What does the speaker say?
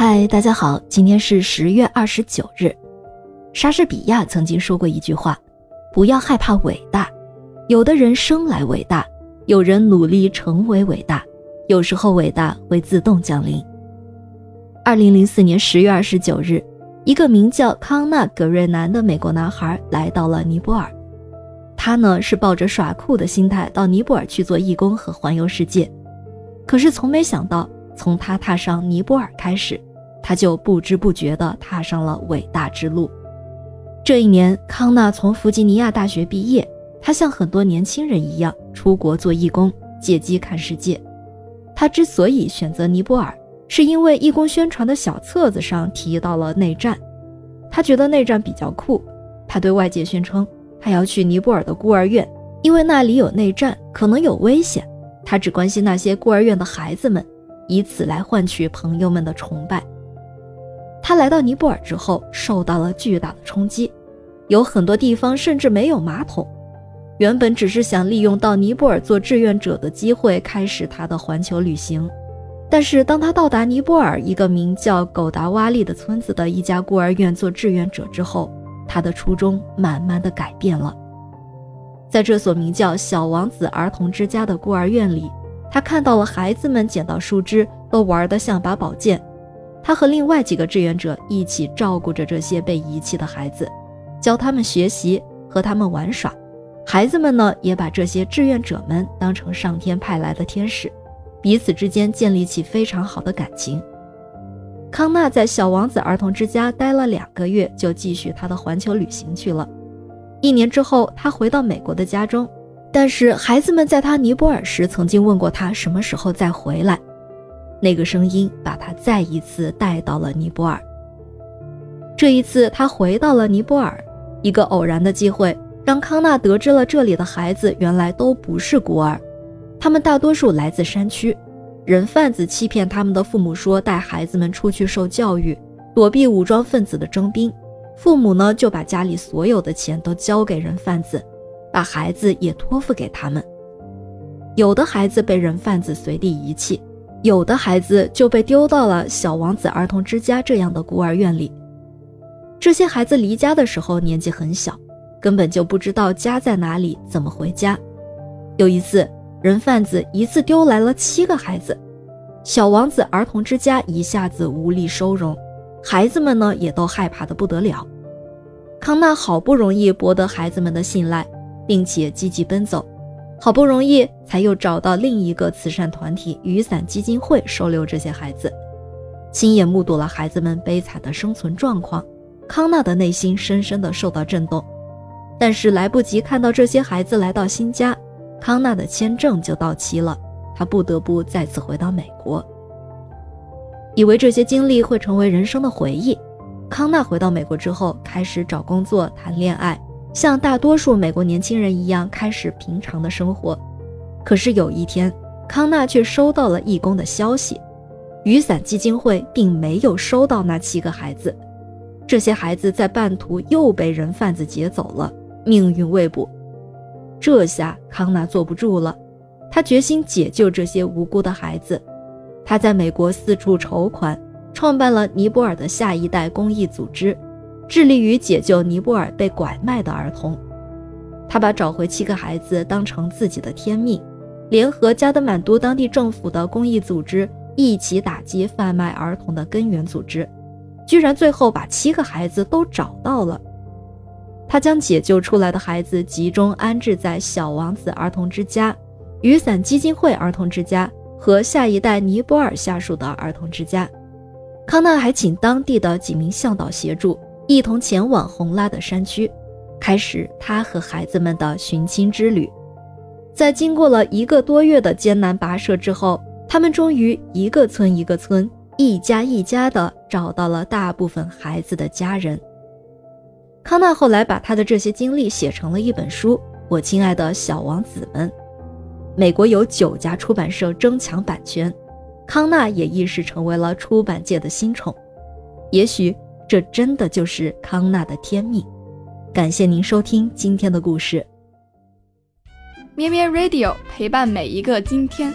嗨，大家好，今天是十月二十九日。莎士比亚曾经说过一句话：“不要害怕伟大，有的人生来伟大，有人努力成为伟大，有时候伟大会自动降临。”二零零四年十月二十九日，一个名叫康纳·格瑞南的美国男孩来到了尼泊尔。他呢是抱着耍酷的心态到尼泊尔去做义工和环游世界，可是从没想到，从他踏上尼泊尔开始，他就不知不觉地踏上了伟大之路。这一年，康纳从弗吉尼亚大学毕业，他像很多年轻人一样出国做义工，借机看世界。他之所以选择尼泊尔，是因为义工宣传的小册子上提到了内战，他觉得内战比较酷。他对外界宣称他要去尼泊尔的孤儿院，因为那里有内战，可能有危险。他只关心那些孤儿院的孩子们，以此来换取朋友们的崇拜。他来到尼泊尔之后，受到了巨大的冲击，有很多地方甚至没有马桶。原本只是想利用到尼泊尔做志愿者的机会，开始他的环球旅行。但是，当他到达尼泊尔一个名叫狗达瓦利的村子的一家孤儿院做志愿者之后，他的初衷慢慢的改变了。在这所名叫“小王子儿童之家”的孤儿院里，他看到了孩子们捡到树枝都玩得像把宝剑。他和另外几个志愿者一起照顾着这些被遗弃的孩子，教他们学习，和他们玩耍。孩子们呢，也把这些志愿者们当成上天派来的天使。彼此之间建立起非常好的感情。康纳在小王子儿童之家待了两个月，就继续他的环球旅行去了。一年之后，他回到美国的家中，但是孩子们在他尼泊尔时曾经问过他什么时候再回来。那个声音把他再一次带到了尼泊尔。这一次，他回到了尼泊尔，一个偶然的机会让康纳得知了这里的孩子原来都不是孤儿。他们大多数来自山区，人贩子欺骗他们的父母说带孩子们出去受教育，躲避武装分子的征兵。父母呢就把家里所有的钱都交给人贩子，把孩子也托付给他们。有的孩子被人贩子随地遗弃，有的孩子就被丢到了小王子儿童之家这样的孤儿院里。这些孩子离家的时候年纪很小，根本就不知道家在哪里，怎么回家。有一次。人贩子一次丢来了七个孩子，小王子儿童之家一下子无力收容，孩子们呢也都害怕的不得了。康纳好不容易博得孩子们的信赖，并且积极奔走，好不容易才又找到另一个慈善团体雨伞基金会收留这些孩子，亲眼目睹了孩子们悲惨的生存状况，康纳的内心深深的受到震动，但是来不及看到这些孩子来到新家。康纳的签证就到期了，他不得不再次回到美国。以为这些经历会成为人生的回忆，康纳回到美国之后开始找工作、谈恋爱，像大多数美国年轻人一样开始平常的生活。可是有一天，康纳却收到了义工的消息：雨伞基金会并没有收到那七个孩子，这些孩子在半途又被人贩子劫走了，命运未卜。这下康纳坐不住了，他决心解救这些无辜的孩子。他在美国四处筹款，创办了尼泊尔的下一代公益组织，致力于解救尼泊尔被拐卖的儿童。他把找回七个孩子当成自己的天命，联合加德满都当地政府的公益组织一起打击贩卖儿童的根源组织，居然最后把七个孩子都找到了。他将解救出来的孩子集中安置在小王子儿童之家、雨伞基金会儿童之家和下一代尼泊尔下属的儿童之家。康纳还请当地的几名向导协助，一同前往洪拉的山区，开始他和孩子们的寻亲之旅。在经过了一个多月的艰难跋涉之后，他们终于一个村一个村、一家一家的找到了大部分孩子的家人。康纳后来把他的这些经历写成了一本书《我亲爱的小王子们》。美国有九家出版社争抢版权，康纳也一时成为了出版界的新宠。也许这真的就是康纳的天命。感谢您收听今天的故事。咩咩 Radio 陪伴每一个今天。